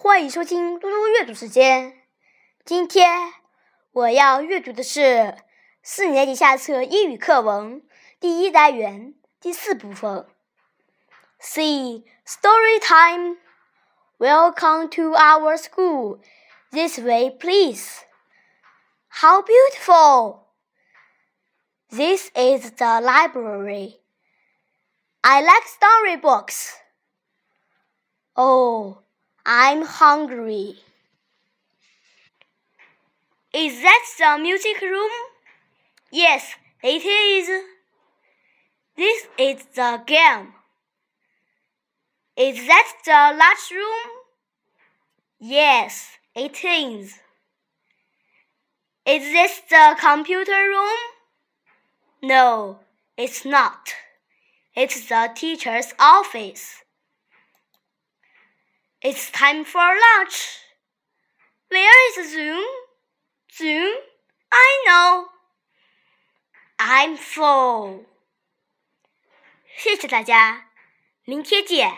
欢迎收听嘟嘟阅读时间。今天我要阅读的是四年级下册英语课文第一单元第四部分。See story time. Welcome to our school. This way, please. How beautiful! This is the library. I like storybooks. Oh, I'm hungry. Is that the music room? Yes, it is. This is the game. Is that the lunchroom? Yes, it is. Is this the computer room? No, it's not. It's the teacher's office. It's time for lunch. Where is Zoom? Zoom? I know. I'm full. 谢谢大家，明天见。